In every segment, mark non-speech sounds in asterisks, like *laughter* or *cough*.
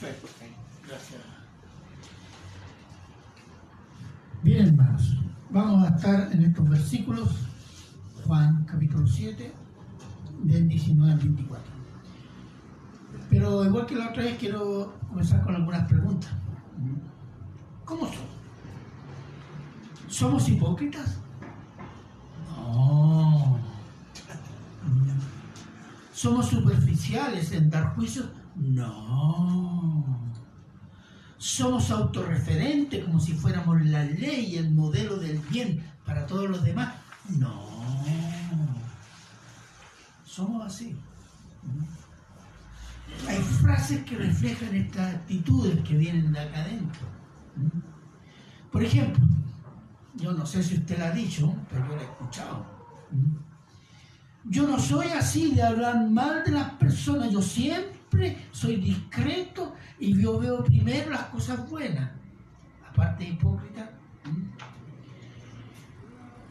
Gracias. Bien, hermanos, vamos a estar en estos versículos, Juan capítulo 7, del 19 al 24. Pero igual que la otra vez, quiero comenzar con algunas preguntas. ¿Cómo son? ¿Somos hipócritas? No. ¿Somos superficiales en dar juicios? No. ¿Somos autorreferentes como si fuéramos la ley, el modelo del bien para todos los demás? No. Somos así. Hay frases que reflejan estas actitudes que vienen de acá adentro. Por ejemplo, yo no sé si usted la ha dicho, pero yo la he escuchado. Yo no soy así de hablar mal de las personas, yo siempre soy discreto y yo veo primero las cosas buenas. Aparte de hipócrita,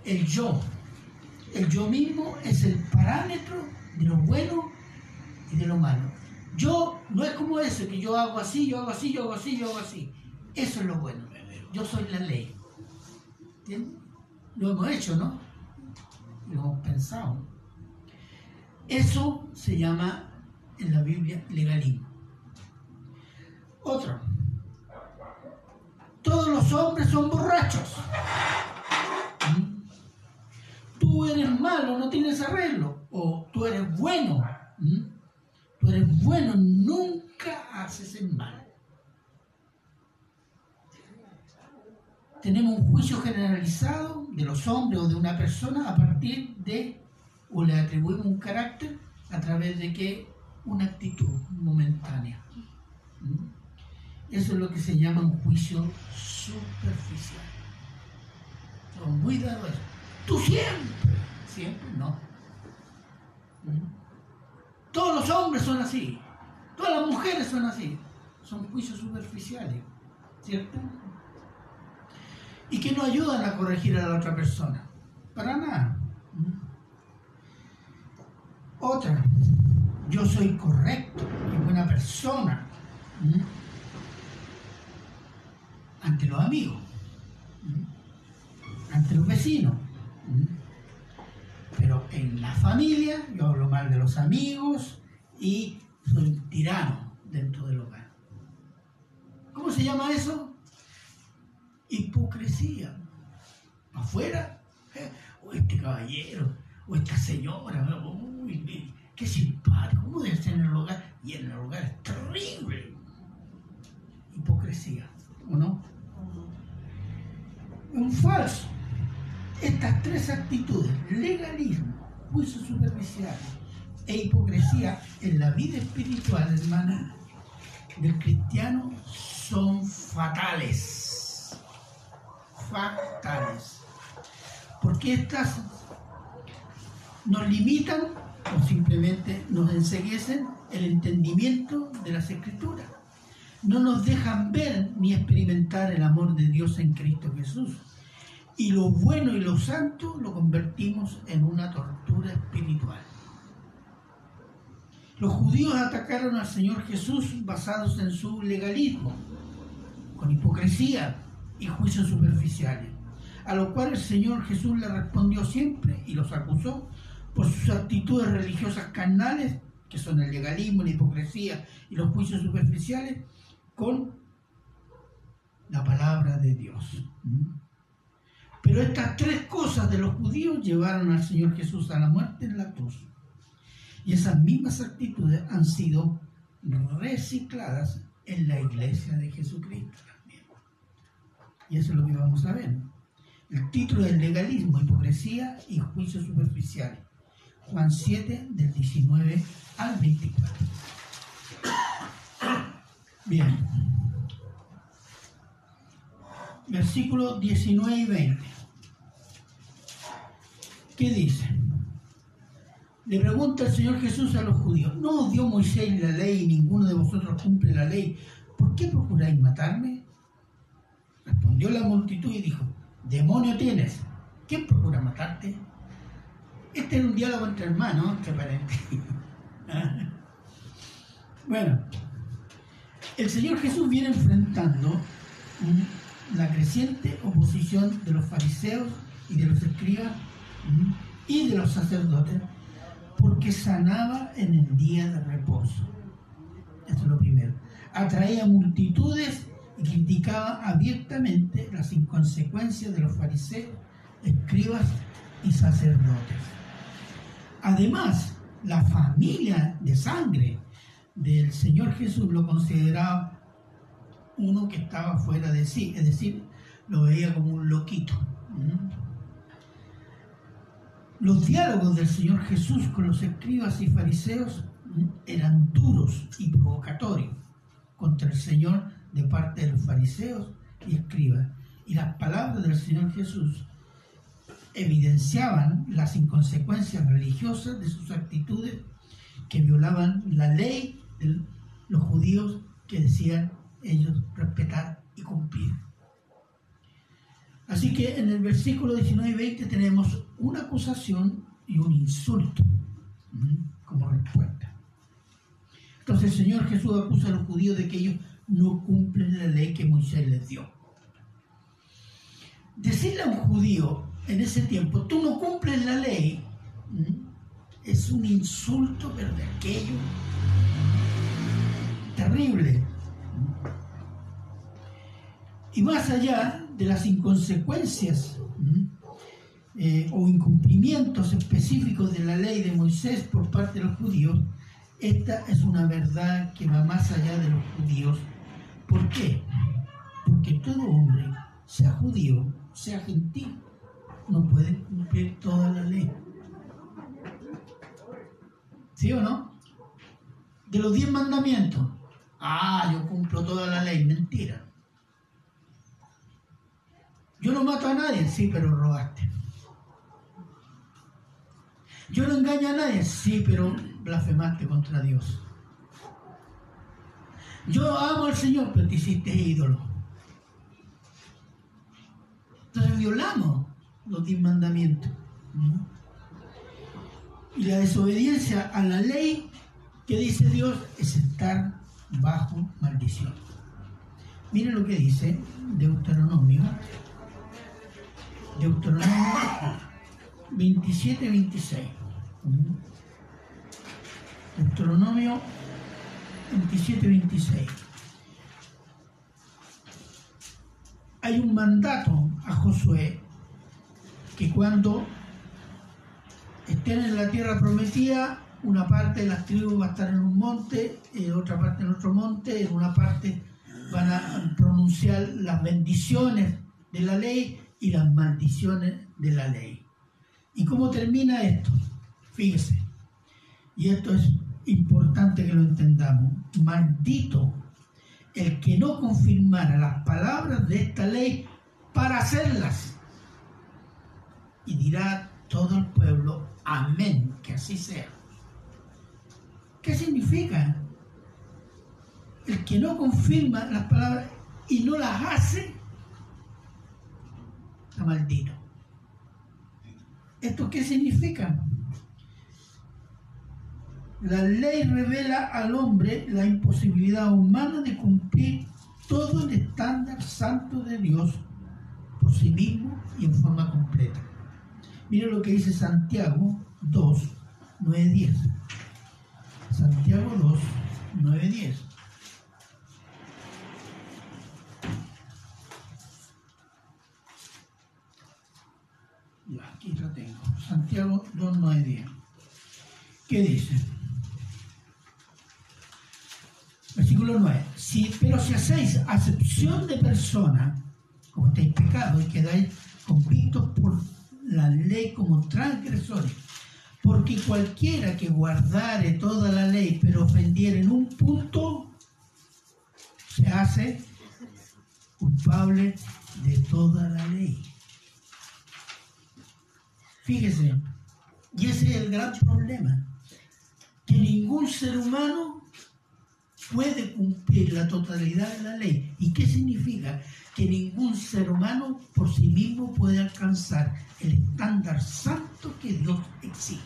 el yo, el yo mismo es el parámetro de lo bueno y de lo malo. Yo no es como eso, que yo hago así, yo hago así, yo hago así, yo hago así. Eso es lo bueno. Yo soy la ley. Lo hemos hecho, ¿no? Lo hemos pensado. Eso se llama en la Biblia legalismo. Otro. Todos los hombres son borrachos. ¿Mm? Tú eres malo, no tienes arreglo. O tú eres bueno. ¿Mm? Tú eres bueno, nunca haces el mal. tenemos un juicio generalizado de los hombres o de una persona a partir de, o le atribuimos un carácter a través de que una actitud momentánea. ¿Mm? Eso es lo que se llama un juicio superficial. Son muy dados Tú siempre, siempre no. ¿Mm? Todos los hombres son así, todas las mujeres son así. Son juicios superficiales, ¿cierto? y que no ayudan a corregir a la otra persona. Para nada. Otra, yo soy correcto y buena persona ante los amigos, ante los vecinos. Pero en la familia yo hablo mal de los amigos y soy tirano dentro del hogar. ¿Cómo se llama eso? hipocresía. Afuera, ¿eh? o este caballero, o esta señora, uy, qué simpático, ¿cómo debe ser en el hogar? Y en el hogar es terrible. Hipocresía, ¿o no? Un falso. Estas tres actitudes, legalismo, juicio superficial e hipocresía en la vida espiritual, hermana, del cristiano son fatales fatales. Porque estas nos limitan o simplemente nos enseguecen el entendimiento de las escrituras. No nos dejan ver ni experimentar el amor de Dios en Cristo Jesús. Y lo bueno y lo santo lo convertimos en una tortura espiritual. Los judíos atacaron al Señor Jesús basados en su legalismo, con hipocresía, y juicios superficiales, a lo cual el Señor Jesús le respondió siempre y los acusó por sus actitudes religiosas carnales, que son el legalismo, la hipocresía y los juicios superficiales, con la palabra de Dios. Pero estas tres cosas de los judíos llevaron al Señor Jesús a la muerte en la cruz. Y esas mismas actitudes han sido recicladas en la iglesia de Jesucristo. Y eso es lo que vamos a ver. El título es Legalismo, Hipocresía y Juicio Superficial. Juan 7, del 19 al 24. Bien. Versículos 19 y 20. ¿Qué dice? Le pregunta el Señor Jesús a los judíos, ¿no dio Moisés la ley y ninguno de vosotros cumple la ley? ¿Por qué procuráis matarme? Respondió la multitud y dijo, demonio tienes, ¿quién procura matarte? Este es un diálogo entre hermanos, entre parentes. *laughs* bueno, El Señor Jesús viene enfrentando la creciente oposición de los fariseos y de los escribas y de los sacerdotes porque sanaba en el día de reposo. Eso es lo primero. Atraía multitudes y criticaba abiertamente las inconsecuencias de los fariseos, escribas y sacerdotes. Además, la familia de sangre del Señor Jesús lo consideraba uno que estaba fuera de sí, es decir, lo veía como un loquito. Los diálogos del Señor Jesús con los escribas y fariseos eran duros y provocatorios contra el Señor de parte de los fariseos y escribas. Y las palabras del Señor Jesús evidenciaban las inconsecuencias religiosas de sus actitudes que violaban la ley de los judíos que decían ellos respetar y cumplir. Así que en el versículo 19 y 20 tenemos una acusación y un insulto como respuesta. Entonces el Señor Jesús acusa a los judíos de que ellos no cumplen la ley que Moisés les dio. Decirle a un judío en ese tiempo, tú no cumples la ley, es un insulto, pero de aquello terrible. Y más allá de las inconsecuencias eh, o incumplimientos específicos de la ley de Moisés por parte de los judíos, esta es una verdad que va más allá de los judíos. ¿Por qué? Porque todo hombre, sea judío, sea gentil, no puede cumplir toda la ley. ¿Sí o no? De los diez mandamientos, ah, yo cumplo toda la ley, mentira. Yo no mato a nadie, sí, pero robaste. Yo no engaño a nadie, sí, pero blasfemaste contra Dios. Yo amo al Señor, pero te hiciste ídolo. Entonces violamos los diez mandamientos. Y la desobediencia a la ley que dice Dios es estar bajo maldición. Miren lo que dice Deuteronomio Deuteronomio 27, 26. Deuteronomio 27, 26. Hay un mandato a Josué que cuando estén en la tierra prometida, una parte de las tribus va a estar en un monte, eh, otra parte en otro monte, en una parte van a pronunciar las bendiciones de la ley y las maldiciones de la ley. ¿Y cómo termina esto? Fíjese, y esto es importante que lo entendamos, maldito el que no confirmara las palabras de esta ley para hacerlas. Y dirá todo el pueblo, amén, que así sea. ¿Qué significa? El que no confirma las palabras y no las hace, maldito. ¿Esto qué significa? La ley revela al hombre la imposibilidad humana de cumplir todo el estándar santo de Dios por sí mismo y en forma completa. Mira lo que dice Santiago 2, 9, 10. Santiago 2, 9, 10. aquí lo tengo. Santiago 2, 9, 10. ¿Qué dice? Versículo 9. Si, pero si hacéis acepción de persona, como estáis pecado y quedáis convictos por la ley como transgresores, porque cualquiera que guardare toda la ley, pero ofendiere en un punto, se hace culpable de toda la ley. Fíjese, y ese es el gran problema, que ningún ser humano puede cumplir la totalidad de la ley. ¿Y qué significa? Que ningún ser humano por sí mismo puede alcanzar el estándar santo que Dios exige.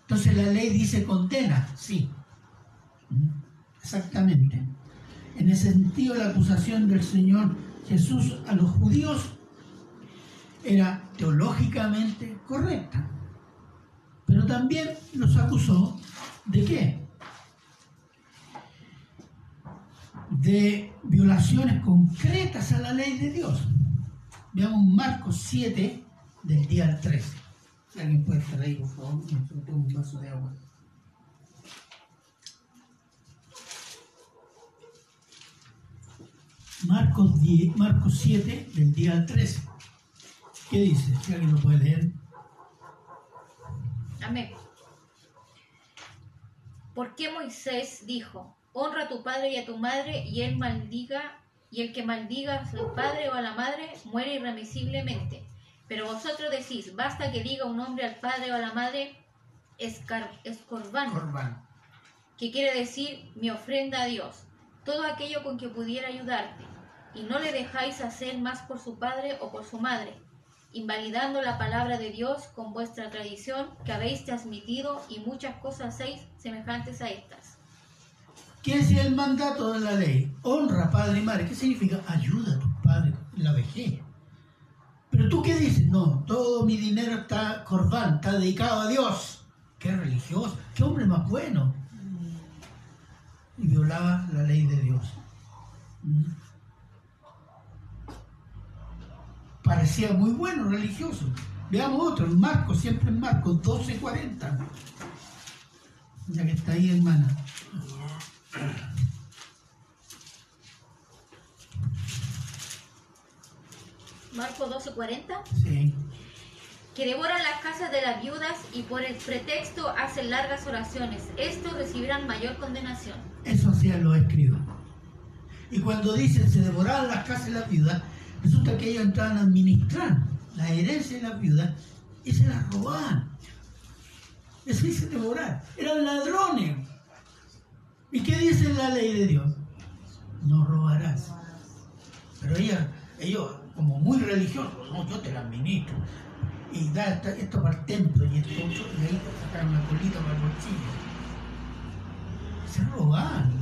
Entonces la ley dice condena, sí. Exactamente. En ese sentido, la acusación del Señor Jesús a los judíos era teológicamente correcta. Pero también los acusó de qué? De violaciones concretas a la ley de Dios. Veamos Marcos 7 del día al 13. Si alguien puede estar ahí, por favor, un vaso de agua. Marcos, 10, Marcos 7 del día al 13. ¿Qué dice? Si alguien lo puede leer. Amén. ¿Por qué Moisés dijo, honra a tu padre y a tu madre y él maldiga y el que maldiga al padre o a la madre muere irremisiblemente? Pero vosotros decís, basta que diga un hombre al padre o a la madre escorbán, Corbán. que quiere decir mi ofrenda a Dios, todo aquello con que pudiera ayudarte, y no le dejáis hacer más por su padre o por su madre, invalidando la palabra de Dios con vuestra tradición que habéis transmitido y muchas cosas hacéis semejantes a estas. ¿Qué es el mandato de la ley? Honra padre y madre. ¿Qué significa? Ayuda a tus padres en la vejez. Pero tú qué dices? No, todo mi dinero está corbán, está dedicado a Dios. Qué religioso, qué hombre más bueno. Y violaba la ley de Dios. Parecía muy bueno, religioso. Veamos otro, en Marcos, siempre en Marcos, 12.40. Ya que está ahí, hermana. Marcos 12:40, Sí. que devoran las casas de las viudas y por el pretexto hacen largas oraciones. Estos recibirán mayor condenación. Eso hacían los escribas. Y cuando dicen se devoraban las casas de las viudas, resulta que ellos entraban a administrar la herencia de las viudas y se las robaban. Eso dice devorar. Eran ladrones. ¿Y qué dice la ley de Dios? No robarás. Pero ella, ellos, como muy religiosos, no, yo te la administro. Y da esto para el templo y esto y ahí sacaron una colita para el bolsillo. Se robaban.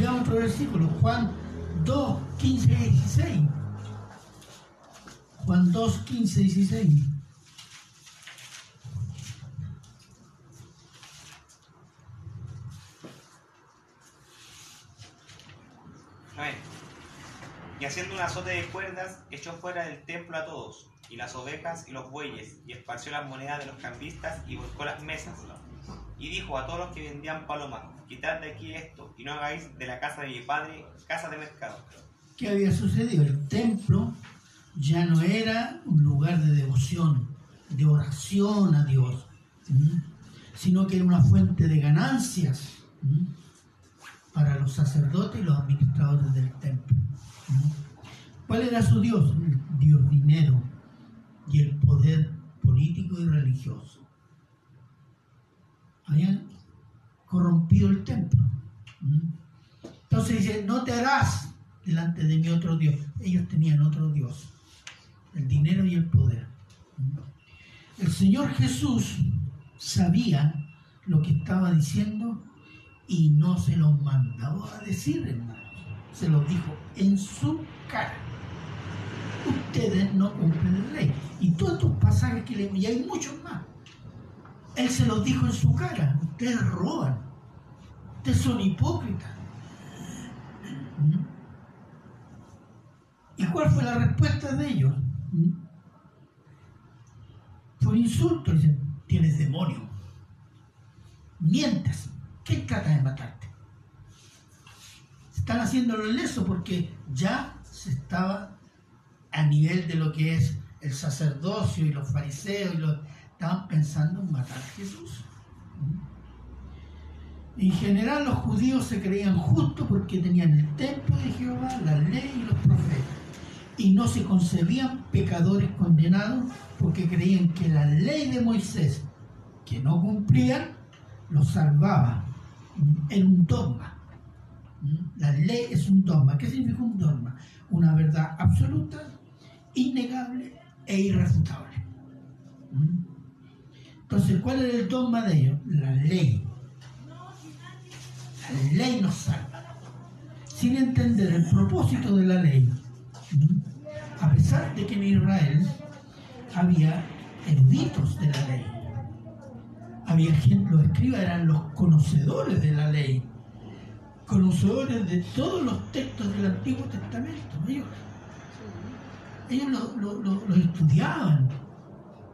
Veamos otro versículo, Juan 2, 15 y 16. Juan 2, 15 y 16. Y haciendo un azote de cuerdas, echó fuera del templo a todos, y las ovejas y los bueyes, y esparció las monedas de los cambistas y volcó las mesas. Y dijo a todos los que vendían palomas, quitad de aquí esto, y no hagáis de la casa de mi padre casa de mercado. ¿Qué había sucedido? El templo ya no era un lugar de devoción, de oración a Dios, sino que era una fuente de ganancias para los sacerdotes y los administradores del templo. ¿Cuál era su Dios? Dios dinero y el poder político y religioso. Habían corrompido el templo. Entonces dice, no te harás delante de mi otro Dios. Ellos tenían otro Dios, el dinero y el poder. El Señor Jesús sabía lo que estaba diciendo y no se lo mandaba a decir, hermano. Se lo dijo en su cara. Ustedes no cumplen la ley. Y todos estos pasajes que le y hay muchos más. Él se los dijo en su cara. Ustedes roban. Ustedes son hipócritas. ¿Mm? ¿Y cuál fue la respuesta de ellos? ¿Mm? Fue un insulto. Dicen, tienes demonio. Mientes. ¿Quién trata de matarte? Están haciéndolo leso porque ya se estaba a nivel de lo que es el sacerdocio y los fariseos y los estaban pensando en matar a Jesús. ¿Mm? En general los judíos se creían justos porque tenían el templo de Jehová, la ley y los profetas. Y no se concebían pecadores condenados porque creían que la ley de Moisés, que no cumplían, los salvaba. Era un dogma. La ley es un dogma. ¿Qué significa un dogma? Una verdad absoluta, innegable e irrefutable. Entonces, ¿cuál era el dogma de ellos? La ley. La ley nos salva. Sin entender el propósito de la ley. A pesar de que en Israel había eruditos de la ley. Había gente, los escribas eran los conocedores de la ley, conocedores de todos los textos del Antiguo Testamento. Ellos, ellos lo, estudiaban,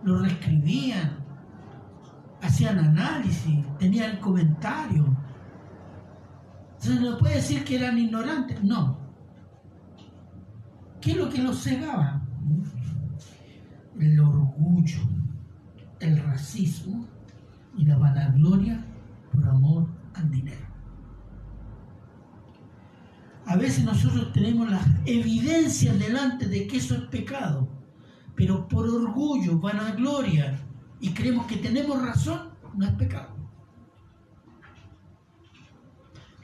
lo reescribían, hacían análisis, tenían comentarios. Se no puede decir que eran ignorantes, no. ¿Qué es lo que los cegaba? El orgullo, el racismo y la vanagloria por amor al dinero. A veces nosotros tenemos las evidencias delante de que eso es pecado, pero por orgullo, vanagloria y creemos que tenemos razón, no es pecado.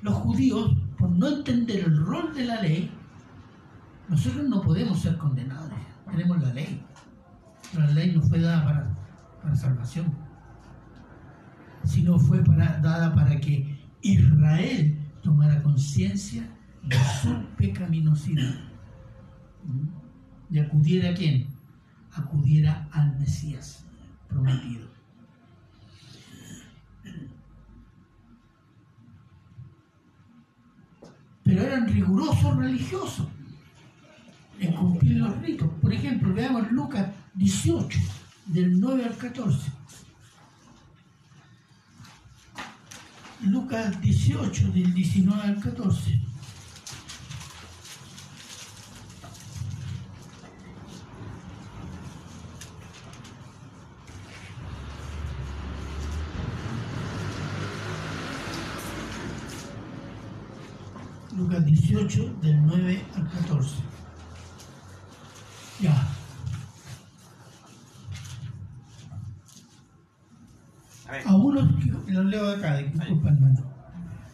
Los judíos, por no entender el rol de la ley, nosotros no podemos ser condenados. Tenemos la ley. la ley no fue dada para, para salvación, sino fue para, dada para que Israel tomara conciencia de su pecaminosidad. ¿Y acudiera a quién? Acudiera al Mesías prometido. Pero eran rigurosos religiosos en cumplir los ritos. Por ejemplo, veamos Lucas 18, del 9 al 14. Lucas 18, del 19 al 14. Lucas 18, del 9 al 14. Ya. A unos que, lo leo acá, disculpa hermano.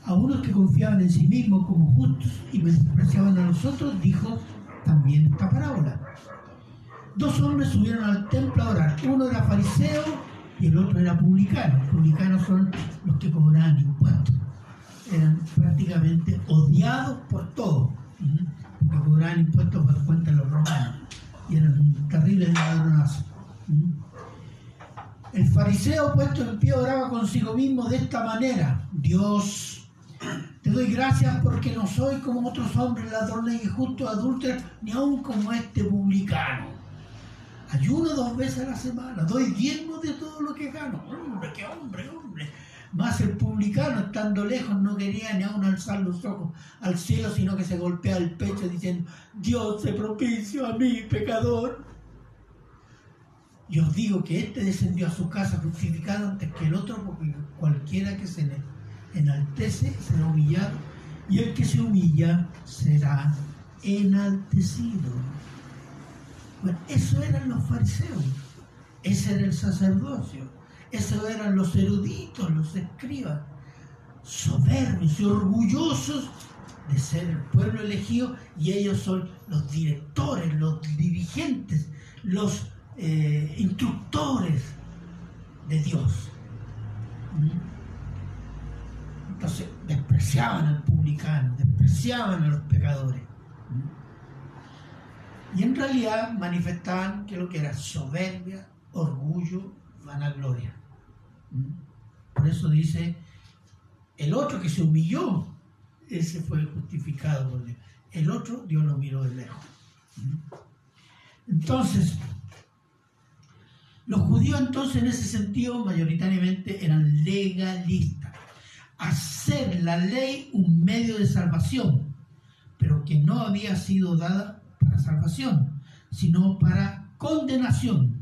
A unos que confiaban en sí mismos como justos y menospreciaban a los otros, dijo también esta parábola. Dos hombres subieron al templo a orar. Uno era fariseo y el otro era publicano. Publicanos son los que cobraban impuestos eran prácticamente odiados por todos, porque cobraban impuestos por cuenta de los romanos y eran terribles ladronazos. El fariseo puesto en pie oraba consigo mismo de esta manera, Dios, te doy gracias porque no soy como otros hombres ladrones, injustos, adúlteros, ni aun como este publicano. Ayuno dos veces a la semana, doy diezmo de todo lo que gano. Hombre, qué hombre, hombre. Más el publicano, estando lejos, no quería ni aún alzar los ojos al cielo, sino que se golpea el pecho diciendo, Dios se propicio a mí, pecador. Y os digo que este descendió a su casa crucificado antes que el otro, porque cualquiera que se enaltece será humillado, y el que se humilla será enaltecido. Bueno, eso eran los fariseos, ese era el sacerdocio. Esos eran los eruditos, los escribas, soberbios y orgullosos de ser el pueblo elegido y ellos son los directores, los dirigentes, los eh, instructores de Dios. ¿Mm? Entonces despreciaban al publicano, despreciaban a los pecadores. ¿Mm? Y en realidad manifestaban que lo que era soberbia, orgullo, vanagloria. Por eso dice, el otro que se humilló, ese fue justificado por Dios. El otro Dios lo miró de lejos. Entonces, los judíos entonces en ese sentido mayoritariamente eran legalistas. Hacer la ley un medio de salvación, pero que no había sido dada para salvación, sino para condenación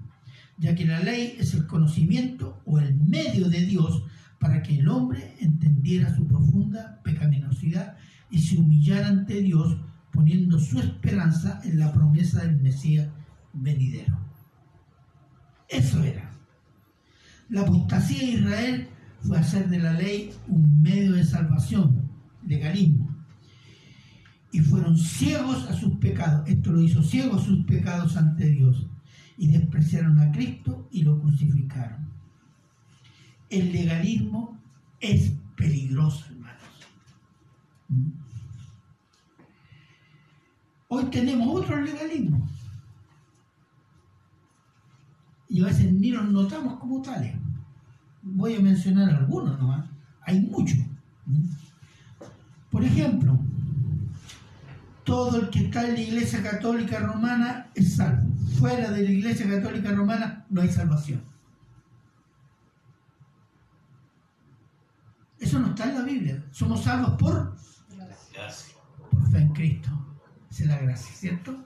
ya que la ley es el conocimiento o el medio de Dios para que el hombre entendiera su profunda pecaminosidad y se humillara ante Dios poniendo su esperanza en la promesa del Mesías venidero. Eso era. La apostasía de Israel fue hacer de la ley un medio de salvación, legalismo. Y fueron ciegos a sus pecados. Esto lo hizo ciegos a sus pecados ante Dios y despreciaron a Cristo y lo crucificaron. el legalismo es peligroso, hermanos. Hoy tenemos otro legalismo. Y a veces ni nos notamos como tales. Voy a mencionar algunos nomás. Hay muchos. Por ejemplo, todo el que está en la Iglesia Católica Romana es salvo. Fuera de la Iglesia Católica Romana no hay salvación. Eso no está en la Biblia. Somos salvos por, por fe en Cristo. Esa es la gracia, ¿cierto?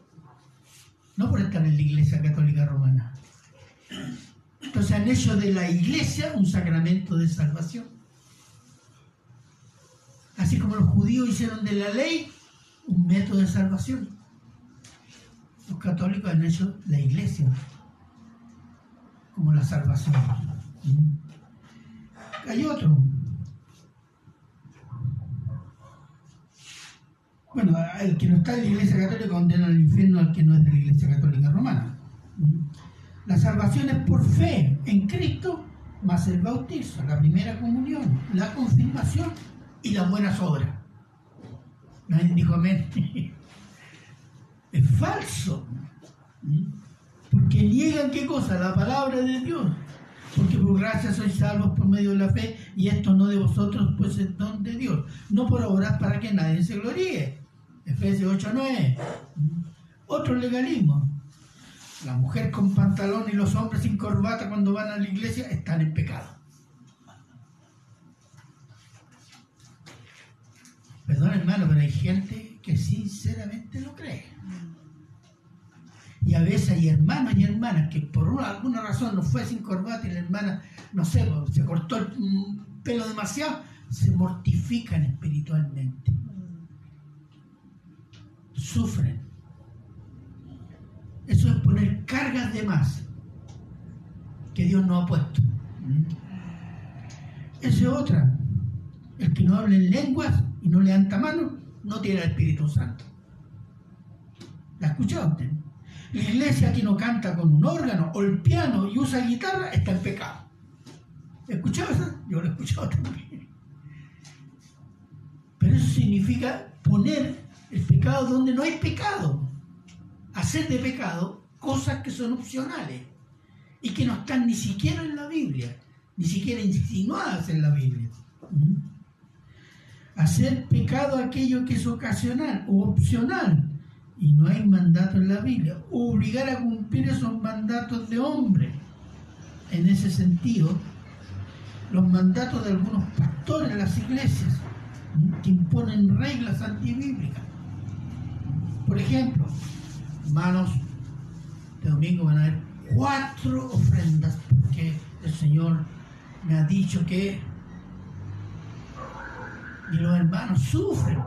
No por estar en la Iglesia Católica Romana. Entonces han hecho de la Iglesia un sacramento de salvación. Así como los judíos hicieron de la ley un método de salvación. Los católicos han hecho la iglesia como la salvación. Hay otro. Bueno, el que no está en la iglesia católica condena al infierno al que no es de la iglesia católica romana. La salvación es por fe en Cristo, más el bautizo, la primera comunión, la confirmación y las buenas obras. Nadie dijo amén. *laughs* Es falso. Porque niegan qué cosa? La palabra de Dios. Porque por gracia sois salvos por medio de la fe y esto no de vosotros, pues es don de Dios. No por obrar para que nadie se gloríe. Efesios 8, 9. Otro legalismo. La mujer con pantalón y los hombres sin corbata cuando van a la iglesia están en pecado. Perdón hermano, pero hay gente que sinceramente lo cree. Y a veces hay hermanos y hermanas que por alguna razón no fue sin corbata y la hermana, no sé, pues, se cortó el pelo demasiado, se mortifican espiritualmente. Sufren. Eso es poner cargas de más que Dios no ha puesto. Esa es otra. El que no habla en lenguas y no levanta mano, no tiene el Espíritu Santo. ¿La escuchado usted? La iglesia que no canta con un órgano o el piano y usa guitarra está en pecado. ¿Escuchado eso? Yo lo he escuchado también. Pero eso significa poner el pecado donde no hay pecado. Hacer de pecado cosas que son opcionales y que no están ni siquiera en la Biblia, ni siquiera insinuadas en la Biblia. Hacer pecado aquello que es ocasional o opcional, y no hay mandato en la Biblia, obligar a cumplir esos mandatos de hombre. En ese sentido, los mandatos de algunos pastores en las iglesias que imponen reglas antibíblicas. Por ejemplo, hermanos, este domingo van a haber cuatro ofrendas porque el Señor me ha dicho que y los hermanos sufren.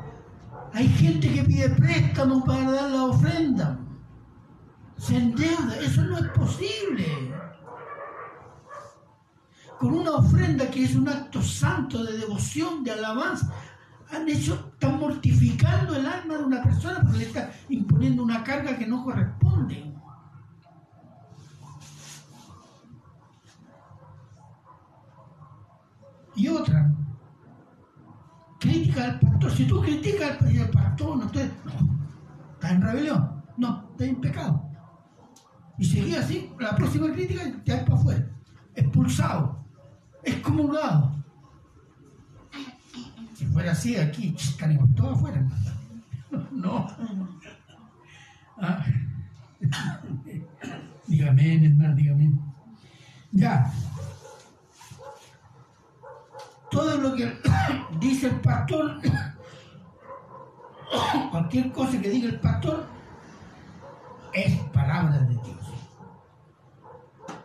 Hay gente que pide préstamo para dar la ofrenda. Se endeuda. Eso no es posible. Con una ofrenda que es un acto santo de devoción, de alabanza, han hecho, están mortificando el alma de una persona porque le está imponiendo una carga que no corresponde. Y otra, crítica al pastor. Si tú criticas al pastor, no, estás, está en rebelión. No, está en pecado. Y seguir así, la próxima crítica te hay para afuera. Expulsado, excomulgado. Si fuera así, aquí estaríamos todos afuera. *laughs* No. Ah. *laughs* Dígame, hermano, dígame. Ya todo lo que *coughs* dice el pastor, *coughs* cualquier cosa que diga el pastor, es palabra de Dios.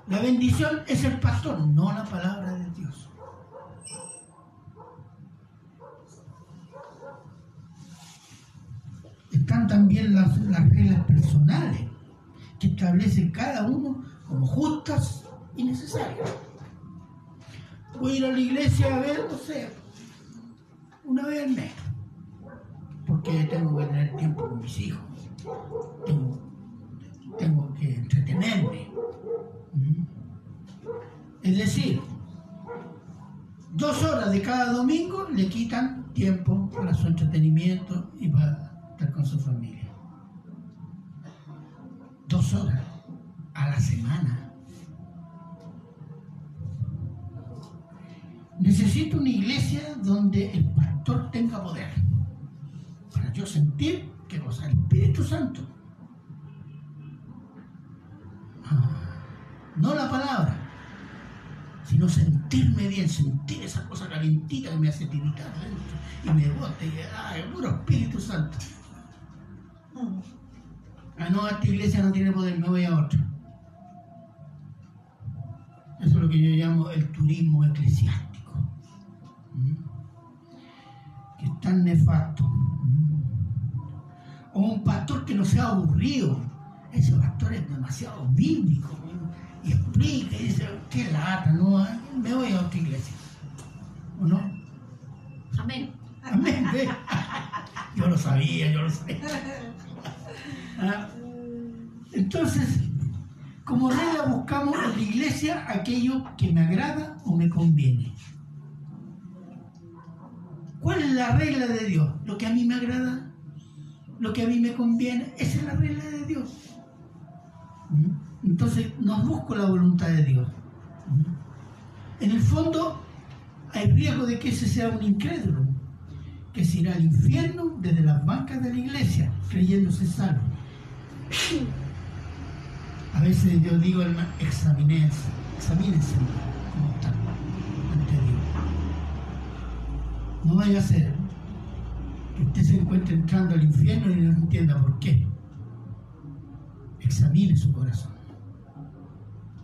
La bendición es el pastor, no la palabra de Dios. Están también las, las reglas personales que establece cada uno como justas y necesarias voy a ir a la iglesia a ver, no sé, una vez al mes, porque tengo que tener tiempo con mis hijos, tengo, que entretenerme. ¿Mm? Es decir, dos horas de cada domingo le quitan tiempo para su entretenimiento y para estar con su familia. Dos horas a la semana. Necesito una iglesia donde el pastor tenga poder. Para yo sentir que cosa, el Espíritu Santo. Ah, no la palabra, sino sentirme bien, sentir esa cosa calentita que me hace tiritar adentro y me bota y ah, puro Espíritu Santo. Ah, no, esta iglesia no tiene poder, me voy a otra. Eso es lo que yo llamo el turismo eclesiástico. Que es tan nefasto. O un pastor que no sea aburrido. Ese pastor es demasiado bíblico. Y explica y dice, qué lata, ¿no? Me voy a otra iglesia. ¿O no? Amén. Amén. ve. Yo lo sabía, yo lo sabía. Ah, Entonces, como regla buscamos en la iglesia aquello que me agrada o me conviene. ¿Cuál es la regla de Dios? Lo que a mí me agrada, lo que a mí me conviene, esa es la regla de Dios. ¿Mm? Entonces, no busco la voluntad de Dios. ¿Mm? En el fondo, hay riesgo de que ese sea un incrédulo, que se irá al infierno desde las bancas de la iglesia, creyéndose salvo. A veces yo digo, examínense, examínense cómo están ante Dios. No vaya a ser que usted se encuentre entrando al infierno y no entienda por qué. Examine su corazón.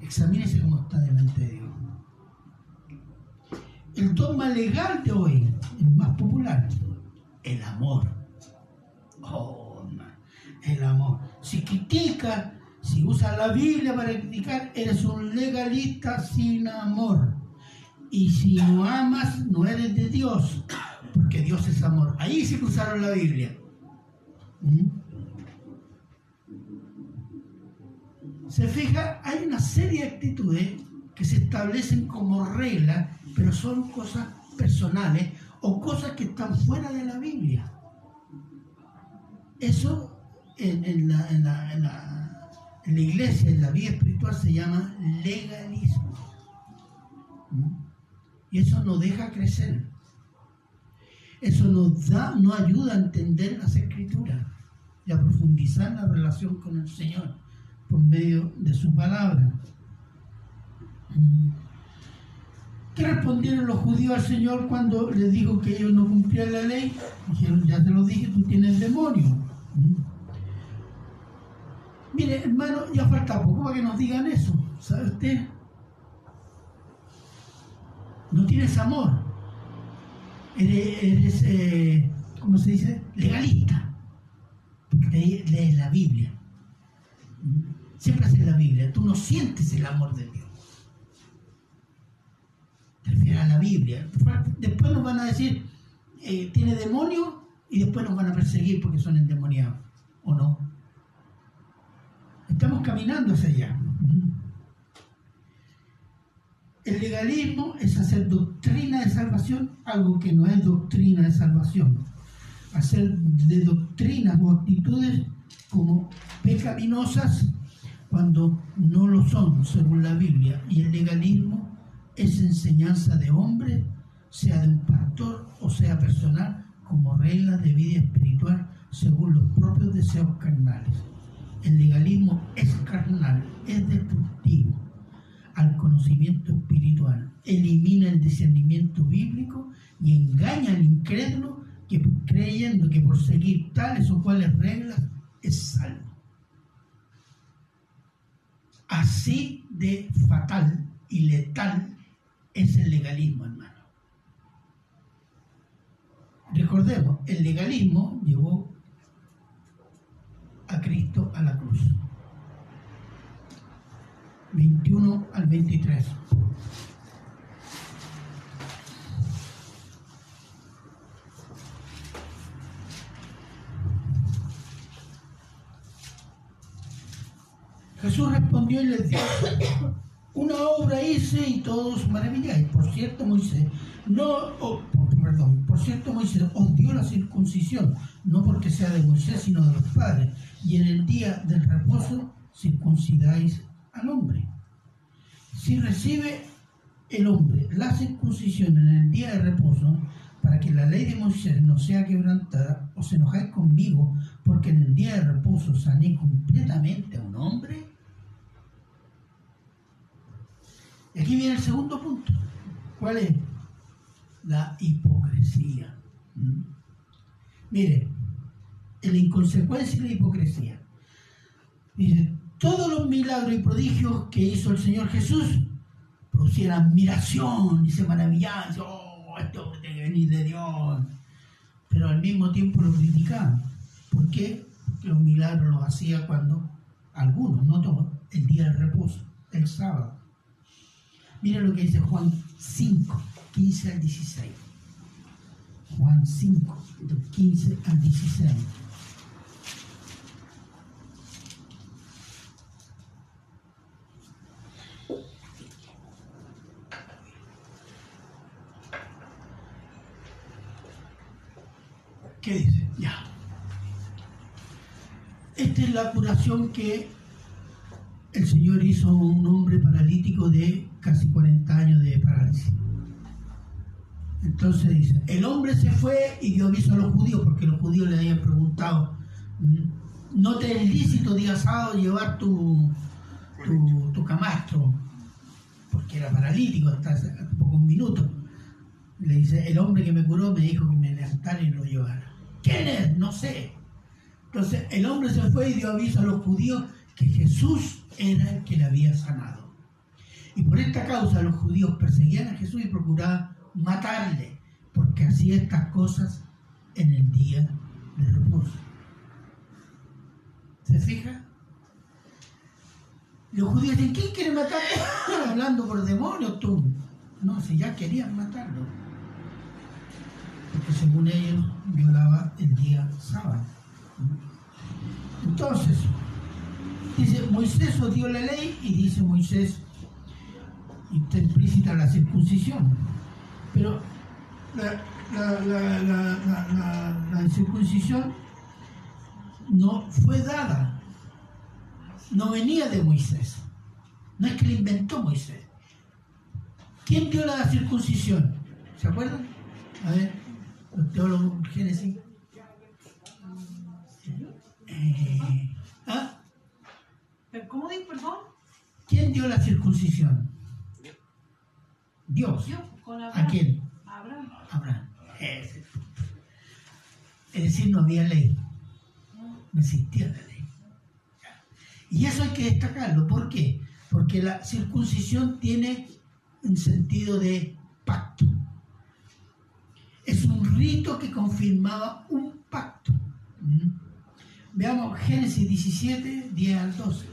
Examínese cómo está delante de Dios. El dogma legal de hoy, el más popular, el amor. Oh, el amor. Si critica, si usa la Biblia para criticar, eres un legalista sin amor. Y si no amas, no eres de Dios, porque Dios es amor. Ahí sí que usaron la Biblia. ¿Mm? Se fija, hay una serie de actitudes que se establecen como reglas, pero son cosas personales o cosas que están fuera de la Biblia. Eso en, la, la- iglesia, en la vida espiritual, se llama legalismo. Y eso nos deja crecer. Eso nos da, nos ayuda a entender las escrituras y a profundizar la relación con el Señor por medio de su palabra. Mm. ¿Qué respondieron los judíos al Señor cuando les dijo que ellos no cumplían la ley? Dijeron, ya te lo dije, tú tienes demonio. Mm. Mire, hermano, ya falta poco para que nos digan eso. ¿Sabe usted? No tienes amor. Eres, eh, ¿cómo se dice? Legalista. Porque lees la Biblia. Siempre haces la Biblia. Tú no sientes el amor de Dios. Te refieres a la Biblia. Después nos van a decir, eh, tiene demonio y después nos van a perseguir porque son endemoniados. ¿O no? Estamos caminando hacia allá. El legalismo es hacer doctrina de salvación algo que no es doctrina de salvación. Hacer de doctrinas o actitudes como pecaminosas cuando no lo son, según la Biblia. Y el legalismo es enseñanza de hombre, sea de un pastor o sea personal, como regla de vida espiritual según los propios deseos carnales. El legalismo es carnal, es destructivo al conocimiento espiritual, elimina el discernimiento bíblico y engaña al incrédulo que creyendo que por seguir tales o cuales reglas es salvo. Así de fatal y letal es el legalismo, hermano. Recordemos, el legalismo llevó a Cristo a la cruz. 21 al 23. Jesús respondió y les dijo, una obra hice y todos maravilláis. Por cierto, Moisés, no, perdón, por cierto, Moisés os dio la circuncisión, no porque sea de Moisés, sino de los padres. Y en el día del reposo circuncidáis al hombre. Si recibe el hombre la circuncisión en el día de reposo, para que la ley de Moisés no sea quebrantada, os enojáis conmigo, porque en el día de reposo sané completamente a un hombre. Y aquí viene el segundo punto. ¿Cuál es? La hipocresía. ¿Mm? Mire, la inconsecuencia y la hipocresía. Dice, todos los milagros y prodigios que hizo el Señor Jesús producían admiración y se maravillaban. Oh, este tiene que venir de Dios. Pero al mismo tiempo lo criticaban. ¿Por qué? Porque los milagros los hacía cuando, algunos, no todos, el día del reposo, el sábado. Mira lo que dice Juan 5, 15 al 16. Juan 5, 15 al 16. ¿Qué dice? Ya. Esta es la curación que el Señor hizo a un hombre paralítico de casi 40 años de parálisis. Entonces dice, el hombre se fue y dio aviso a los judíos, porque los judíos le habían preguntado, no te es lícito día sábado llevar tu, tu, camastro, porque era paralítico hasta hace pocos minutos. Le dice, el hombre que me curó me dijo que me levantara y lo llevara. ¿Quién es? No sé. Entonces el hombre se fue y dio aviso a los judíos que Jesús era el que le había sanado. Y por esta causa los judíos perseguían a Jesús y procuraban matarle, porque hacía estas cosas en el día de reposo. ¿Se fija? Los judíos dicen, ¿quién quiere matarlo? *laughs* Hablando por demonios tú. No, si ya querían matarlo. Porque según ellos violaba el día sábado. Entonces, dice, Moisés os dio la ley y dice Moisés, y está implícita la circuncisión. Pero la, circuncisión no fue dada, no venía de Moisés, no es que la inventó Moisés. ¿Quién dio la circuncisión? ¿Se acuerdan? A ver, los teólogos Génesis. Eh, ¿ah? ¿Cómo dijo, perdón? ¿Quién dio la circuncisión? Dios. ¿A quién? Abraham. Abraham. Es, decir, no había ley. No existía la ley. Y eso hay que destacarlo. ¿Por qué? Porque la circuncisión tiene un sentido de pacto. Rito que confirmaba un pacto. Veamos Génesis 17, 10 al 12.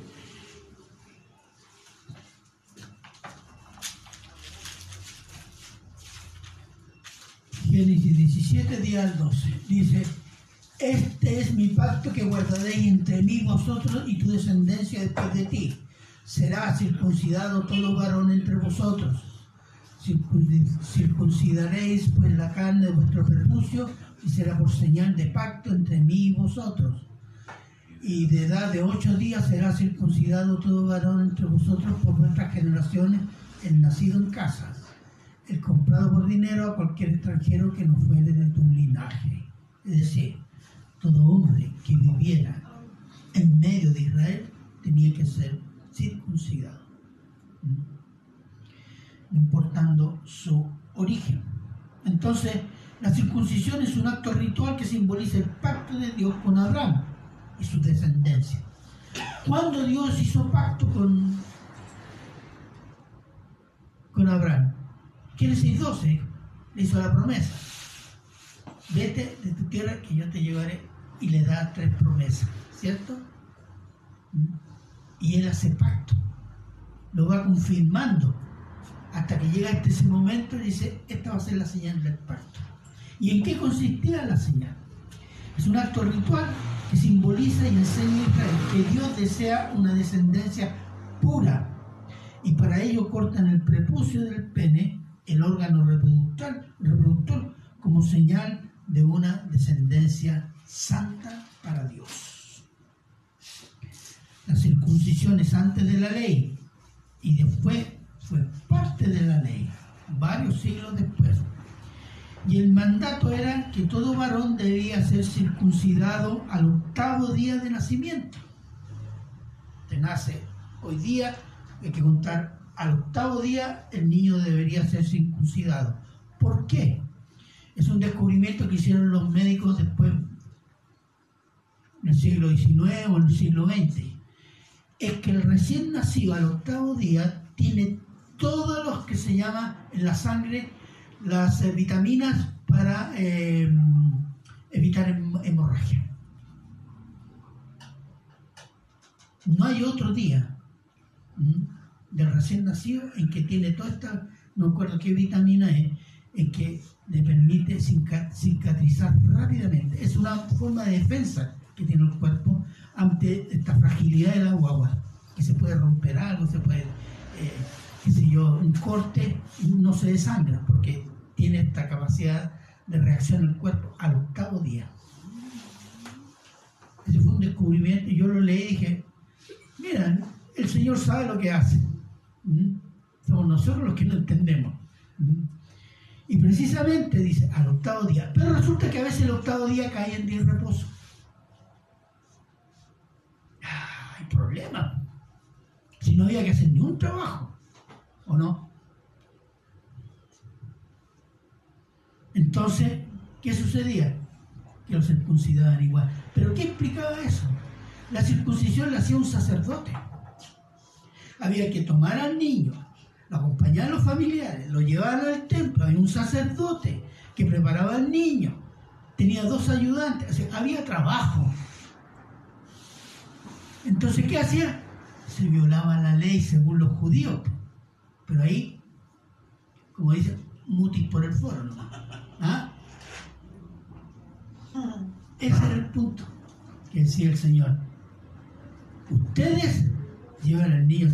Génesis 17, día al 12. Dice, este es mi pacto que guardaréis entre mí, vosotros y tu descendencia después de ti. Será circuncidado todo varón entre vosotros. Circuncidaréis pues la carne de vuestro prepucio y será por señal de pacto entre mí y vosotros. Y de edad de ocho días será circuncidado todo varón entre vosotros por vuestras generaciones, el nacido en casa el comprado por dinero a cualquier extranjero que no fuere de tu linaje. Es decir, todo hombre que viviera en medio de Israel tenía que ser circuncidado, importando su origen. Entonces, la circuncisión es un acto ritual que simboliza el pacto de Dios con Abraham y su descendencia. Cuando Dios hizo pacto con, con Abraham, Génesis 12 le hizo la promesa. Vete de tu tierra que yo te llevaré y le da tres promesas, ¿cierto? Y él hace pacto, lo va confirmando hasta que llega este ese momento y dice, esta va a ser la señal del pacto. ¿Y en qué consistía la señal? Es un acto ritual que simboliza y enseña a Israel que Dios desea una descendencia pura y para ello cortan el prepucio del pene, el órgano reproductor, reproductor como señal de una descendencia santa para Dios. La circuncisión es antes de la ley y después fue parte de la ley, varios siglos después. Y el mandato era que todo varón debía ser circuncidado al octavo día de nacimiento. Te nace hoy día, hay que contar al octavo día el niño debería ser circuncidado. ¿Por qué? Es un descubrimiento que hicieron los médicos después, en el siglo XIX o en el siglo XX. Es que el recién nacido al octavo día tiene todos los que se llama en la sangre las eh, vitaminas para eh, evitar hemorragia. No hay otro día del recién nacido en que tiene toda esta, no recuerdo qué vitamina es, en que le permite cicatrizar rápidamente. Es una forma de defensa que tiene el cuerpo ante esta fragilidad de la guagua, que se puede romper algo, se puede, eh, qué sé yo, un corte, no se desangra, porque tiene esta capacidad de reacción el cuerpo al octavo día. Ese fue un descubrimiento y yo lo leí dije, mira, el Señor sabe lo que hace. ¿Mm? Somos nosotros los que no entendemos. ¿Mm? Y precisamente dice al octavo día. Pero resulta que a veces el octavo día cae en día de reposo. Ah, hay problema. Si no había que hacer ni un trabajo. ¿O no? Entonces, ¿qué sucedía? Que los circuncidaban igual. ¿Pero qué explicaba eso? La circuncisión la hacía un sacerdote. Había que tomar al niño, lo acompañaban los familiares, lo llevaban al templo, había un sacerdote que preparaba al niño, tenía dos ayudantes, había trabajo. Entonces, ¿qué hacía? Se violaba la ley según los judíos. Pero ahí, como dice, mutis por el foro. ¿Ah? Ese era el punto que decía el Señor. Ustedes llevan al niño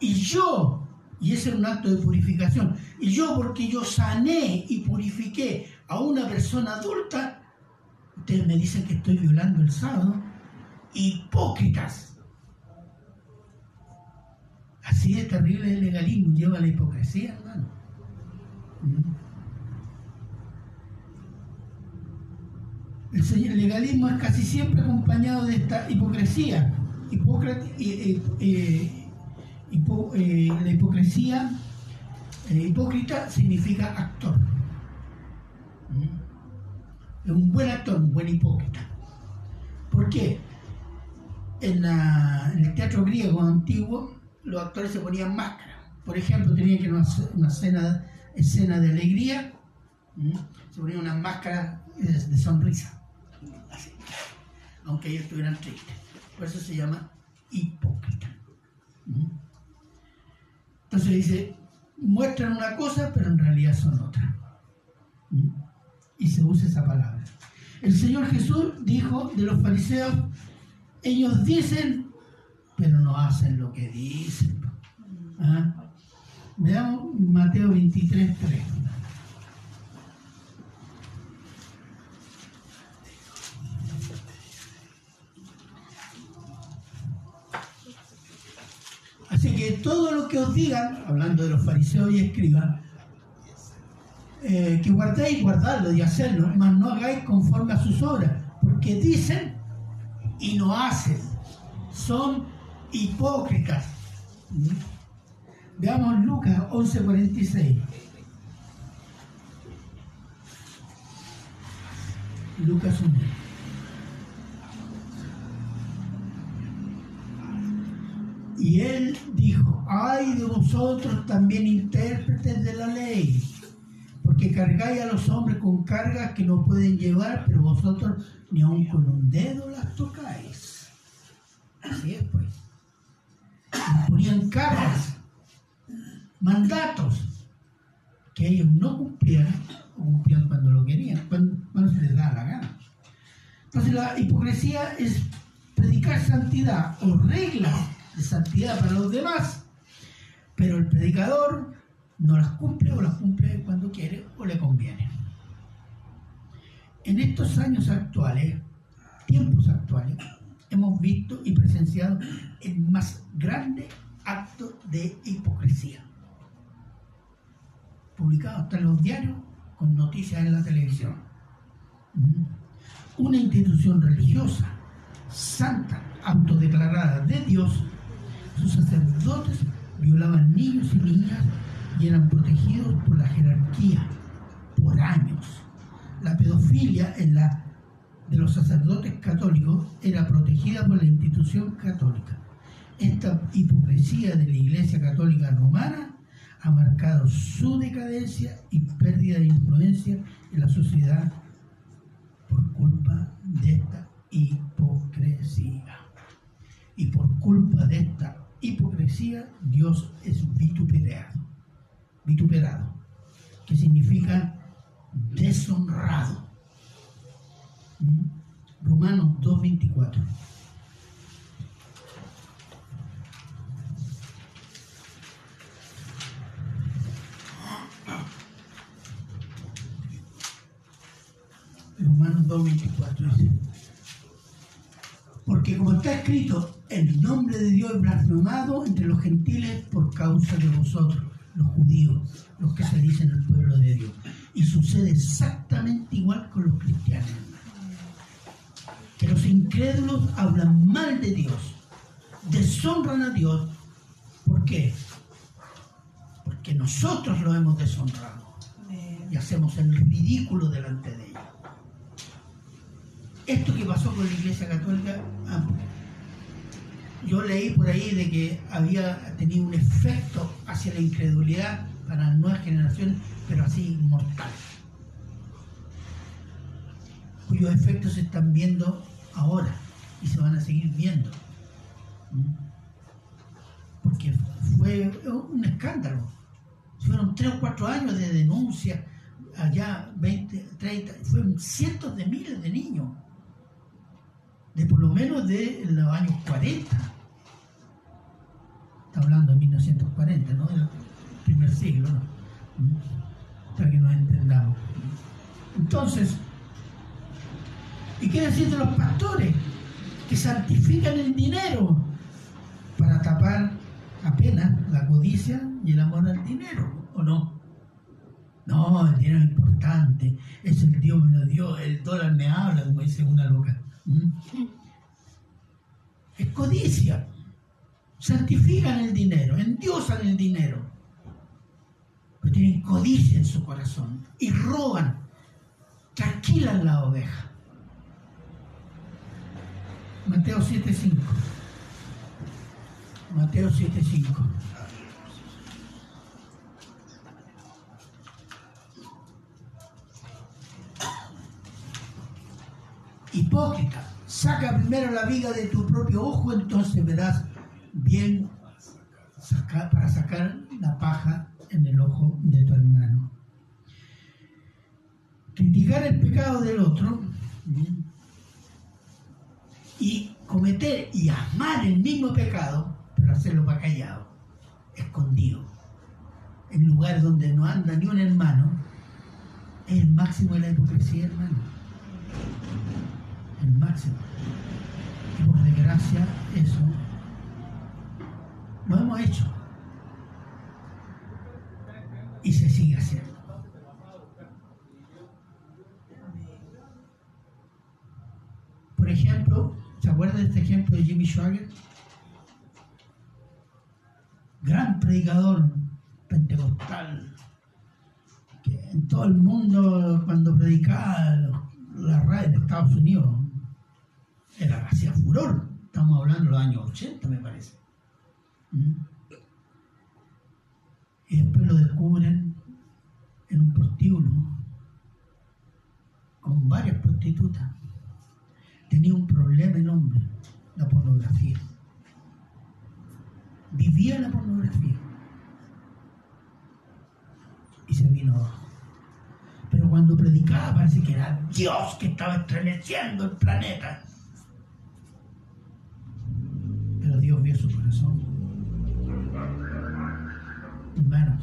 y yo y ese era un acto de purificación. Y yo, porque yo sané y purifiqué a una persona adulta, ustedes me dicen que estoy violando el sábado. Hipócritas. Así de terrible el legalismo lleva la hipocresía, hermano. El legalismo es casi siempre acompañado de esta hipocresía. Eh, eh, eh, la hipocresía, hipócrita significa actor. ¿Mm? Un buen actor, un buen hipócrita. ¿Por qué? En, el teatro griego antiguo, los actores se ponían máscara. Por ejemplo, tenían que una, una escena, de alegría, se ponían una máscara de, sonrisa. Aunque ellos estuvieran tristes. Por eso se llama hipócrita. Entonces dice, muestran una cosa, pero en realidad son otra. Y se usa esa palabra. El Señor Jesús dijo de los fariseos, ellos dicen, pero no hacen lo que dicen. ¿Ah? Veamos Mateo 23, 3. que todo lo que os digan, hablando de los fariseos y escribas, eh, que guardéis, guardadlo y hacerlo, mas no hagáis conforme a sus obras, porque dicen y no hacen, son hipócritas. ¿Mm? Veamos Lucas 11:46. Lucas 1. Y él dijo, ay de vosotros también intérpretes de la ley, porque cargáis a los hombres con cargas que no pueden llevar, pero vosotros ni aun con un dedo las tocáis. Así es pues. Ponían cargas, mandatos, que ellos no cumplían, o cumplían cuando lo querían, cuando, se les da la gana. Entonces la hipocresía es predicar santidad o reglas de santidad para los demás, Pero el predicador no las cumple o las cumple cuando quiere o le conviene. En estos años actuales, tiempos actuales, hemos visto y presenciado el más grande acto de hipocresía. Publicado hasta en los diarios con noticias en la televisión. Una institución religiosa, santa, autodeclarada de Dios, sus sacerdotes violaban niños y niñas y eran protegidos por la jerarquía por años. La pedofilia de los sacerdotes católicos era protegida por la institución católica. Esta hipocresía de la Iglesia Católica Romana ha marcado su decadencia y pérdida de influencia en la sociedad por culpa de esta hipocresía. Y por culpa de esta hipocresía, Dios es vituperado. Vituperado, que significa deshonrado. ¿Mm? Romanos 2.24. Romanos 2.24 dice, porque como está escrito, el nombre de Dios es blasfemado entre los gentiles por causa de vosotros, los judíos, los que se dicen el pueblo de Dios. Y sucede exactamente igual con los cristianos. Que los incrédulos hablan mal de Dios, deshonran a Dios. ¿Por qué? Porque nosotros lo hemos deshonrado y hacemos el ridículo delante de ellos. Esto que pasó con la Iglesia Católica, yo leí por ahí de que había tenido un efecto hacia la incredulidad para nuevas generaciones, pero así mortal. Cuyos efectos se están viendo ahora y se van a seguir viendo. ¿Mm? Porque fue un escándalo. Fueron tres o cuatro años de denuncia, allá 20, 30, fueron cientos de miles de niños de por lo menos de los años 40. Está hablando de 1940, ¿no? Del primer siglo, ¿no? Para que nos entendamos. Entonces, ¿y qué decir de los pastores? Que santifican el dinero para tapar apenas la codicia y el amor al dinero, ¿o no? No, el dinero es importante, es el Dios me lo dio, el dólar me habla, como dice una loca. Es codicia. Santifican el dinero, endiosan el dinero. Pero tienen codicia en su corazón y roban, que alquilan la oveja. Mateo 7.5. Mateo 7.5. Hipócrita, saca primero la viga de tu propio ojo, entonces verás bien para sacar la paja en el ojo de tu hermano. Criticar el pecado del otro y cometer y amar el mismo pecado, pero hacerlo para callado, escondido, en lugares donde no anda ni un hermano, es el máximo de la hipocresía, hermano el máximo. Y por desgracia eso lo hemos hecho. Y se sigue haciendo. Por ejemplo, ¿se acuerdan de este ejemplo de Jimmy Schwager? Gran predicador pentecostal, que en todo el mundo cuando predicaba la radio de Estados Unidos era, hacía furor. Estamos hablando de los años 80, me parece. ¿Mm? Y después lo descubren en un prostíbulo con varias prostitutas. Tenía un problema el hombre, la pornografía. Vivía la pornografía. Y se vino abajo. Pero cuando predicaba parece que era Dios que estaba estremeciendo el planeta. Pero Dios vio su corazón. Hermanos,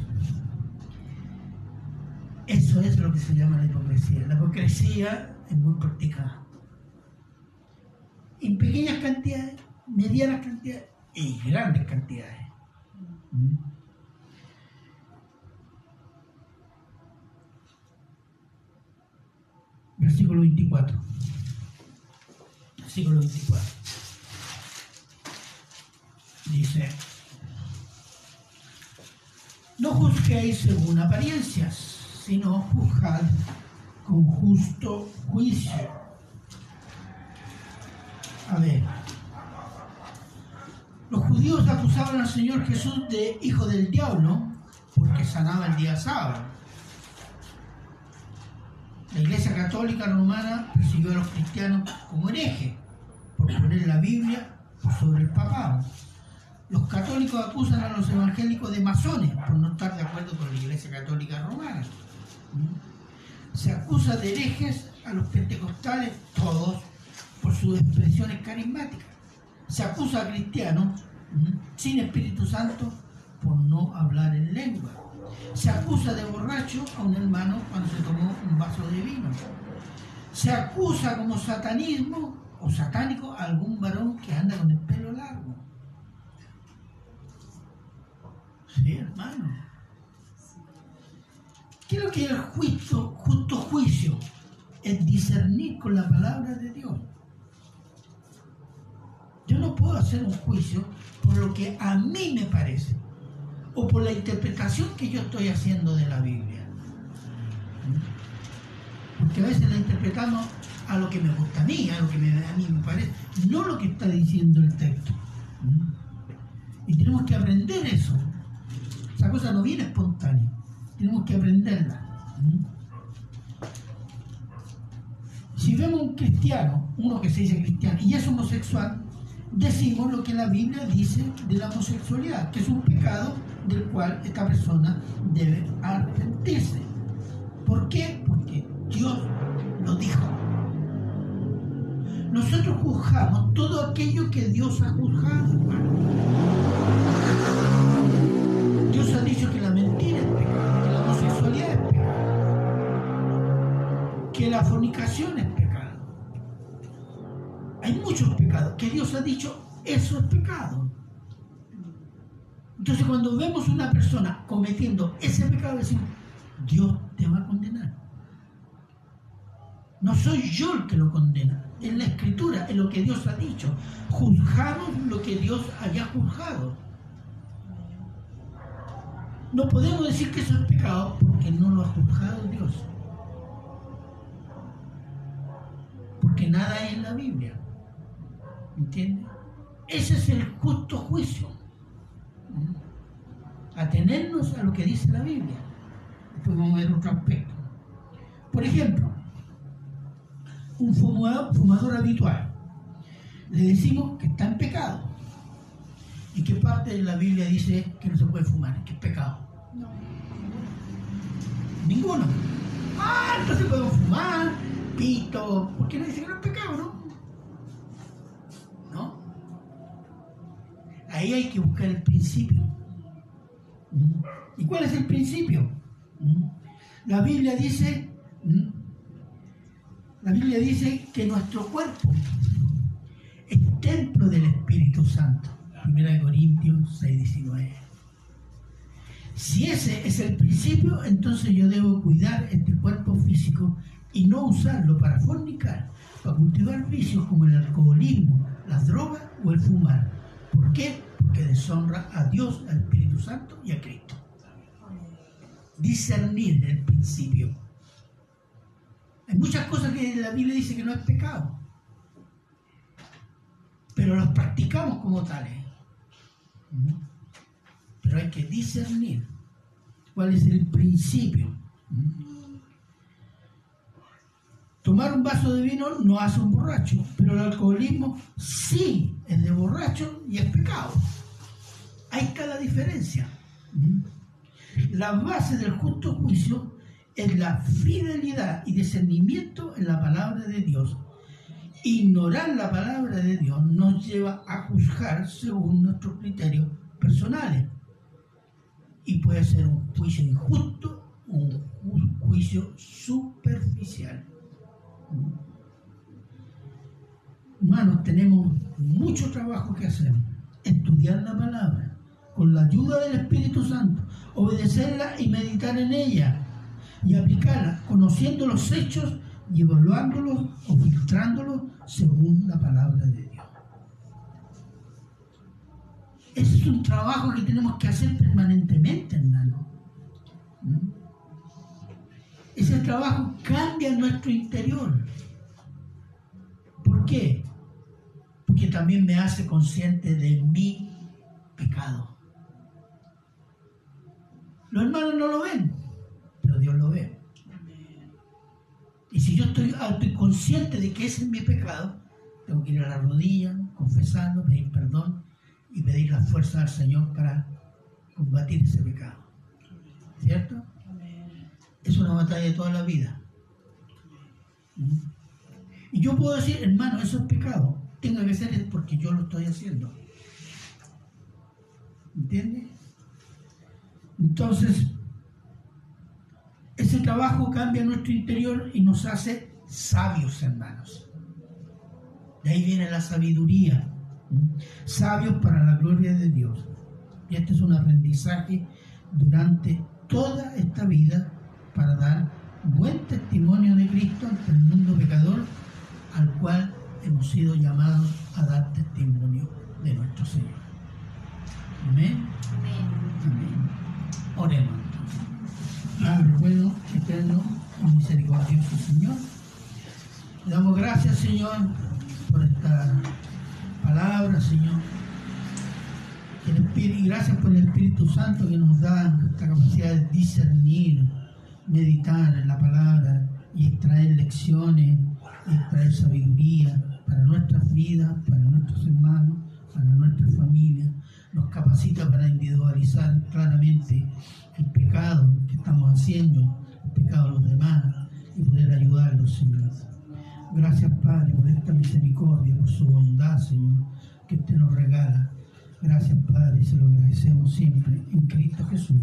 eso es lo que se llama la hipocresía. La hipocresía es muy practicada. En pequeñas cantidades, medianas cantidades y grandes cantidades. ¿Mm? Versículo 24. Versículo 24. Dice, no juzguéis según apariencias, sino juzgad con justo juicio. A ver, los judíos acusaban al Señor Jesús de hijo del diablo porque sanaba el día sábado. La Iglesia Católica Romana persiguió a los cristianos como hereje por poner la Biblia sobre el papado. Los católicos acusan a los evangélicos de masones por no estar de acuerdo con la Iglesia Católica Romana. Se acusa de herejes a los pentecostales, todos, por sus expresiones carismáticas. Se acusa a cristianos sin Espíritu Santo por no hablar en lengua. Se acusa de borracho a un hermano cuando se tomó un vaso de vino. Se acusa como satanismo o satánico a algún varón que anda con el pelo largo. Sí, hermano. Quiero que el juicio, justo juicio es discernir con la palabra de Dios. Yo no puedo hacer un juicio por lo que a mí me parece o por la interpretación que yo estoy haciendo de la Biblia. Porque a veces la interpretamos a lo que me gusta a mí, a lo que a mí me parece, no lo que está diciendo el texto. Y tenemos que aprender eso. Esa cosa no viene espontánea, tenemos que aprenderla. Si vemos un cristiano, uno que se dice cristiano, y es homosexual, decimos lo que la Biblia dice de la homosexualidad, que es un pecado del cual esta persona debe arrepentirse. ¿Por qué? Porque Dios lo dijo. Nosotros juzgamos todo aquello que Dios ha juzgado, Dios la fornicación es pecado. Hay muchos pecados que Dios ha dicho, eso es pecado. Entonces cuando vemos una persona cometiendo ese pecado, decimos, Dios te va a condenar. No soy yo el que lo condena, es la escritura, es lo que Dios ha dicho. Juzgamos lo que Dios haya juzgado. No podemos decir que eso es pecado porque no lo ha juzgado Dios. Porque nada hay en la Biblia. ¿Entiendes? Ese es el justo juicio. Atenernos a lo que dice la Biblia. Después vamos a ver otro aspecto. Por ejemplo, un fumador, habitual. Le decimos que está en pecado. ¿Y qué parte de la Biblia dice que no se puede fumar? Que es pecado. No. Ninguno. Ah, entonces podemos fumar, pito. ¿Por qué no dice que no es pecado, no? ¿No? Ahí hay que buscar el principio. ¿Mm? ¿Y cuál es el principio? ¿Mm? La Biblia dice ¿Mm? La Biblia dice que nuestro cuerpo es templo del Espíritu Santo. 1 Corintios 6, 19. Si ese es el principio, entonces yo debo cuidar este cuerpo físico y no usarlo para fornicar, para cultivar vicios como el alcoholismo, las drogas o el fumar. ¿Por qué? Porque deshonra a Dios, al Espíritu Santo y a Cristo. Discernir el principio. Hay muchas cosas que la Biblia dice que no es pecado, pero los practicamos como tales. Pero hay que discernir cuál es el principio. Tomar un vaso de vino no hace un borracho, pero el alcoholismo sí es de borracho y es pecado. Hay cada diferencia. La base del justo juicio es la fidelidad y discernimiento en la palabra de Dios. Ignorar la palabra de Dios nos lleva a juzgar según nuestros criterios personales. Y puede ser un juicio injusto un juicio superficial. Hermanos, tenemos mucho trabajo que hacer. Estudiar la palabra con la ayuda del Espíritu Santo, obedecerla y meditar en ella y aplicarla, conociendo los hechos y evaluándolos o filtrándolos según la palabra de Dios. Ese es un trabajo que tenemos que hacer permanentemente, hermano. ¿Mm? Ese trabajo cambia nuestro interior. ¿Por qué? Porque también me hace consciente de mi pecado. Los hermanos no lo ven, pero Dios lo ve. Y si yo estoy, consciente de que ese es mi pecado, tengo que ir a la rodilla, confesarlo, pedir perdón y pedir la fuerza al Señor para combatir ese pecado. ¿Cierto? Es una batalla de toda la vida. Y yo puedo decir, hermano, eso es pecado. Tenga que ser porque yo lo estoy haciendo. ¿Entiendes? Entonces, ese trabajo cambia nuestro interior y nos hace sabios, hermanos. De ahí viene la sabiduría. Sabios para la gloria de Dios. Y este es un aprendizaje durante toda esta vida para dar buen testimonio de Cristo ante el mundo pecador al cual hemos sido llamados a dar testimonio de nuestro Señor. Amén. Amén. Oremos. Padre bueno, eterno y misericordioso Señor. Le damos gracias, Señor, por esta palabra, Señor. Y gracias por el Espíritu Santo que nos da esta capacidad de discernir, meditar en la palabra y extraer lecciones, y extraer sabiduría para nuestras vidas, para nuestros hermanos, para nuestras familias. Nos capacita para individualizar claramente el pecado que estamos haciendo, el pecado de los demás y poder ayudarlos, Señor. Gracias, Padre, por esta misericordia, por su bondad, Señor, que usted nos regala. Gracias, Padre, y se lo agradecemos siempre en Cristo Jesús.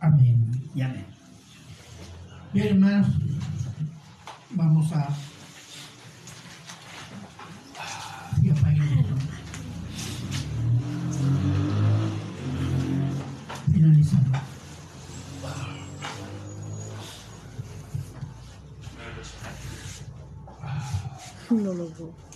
Amén y amén. Bien, hermanos, vamos a... Y Finalizando. No lo veo.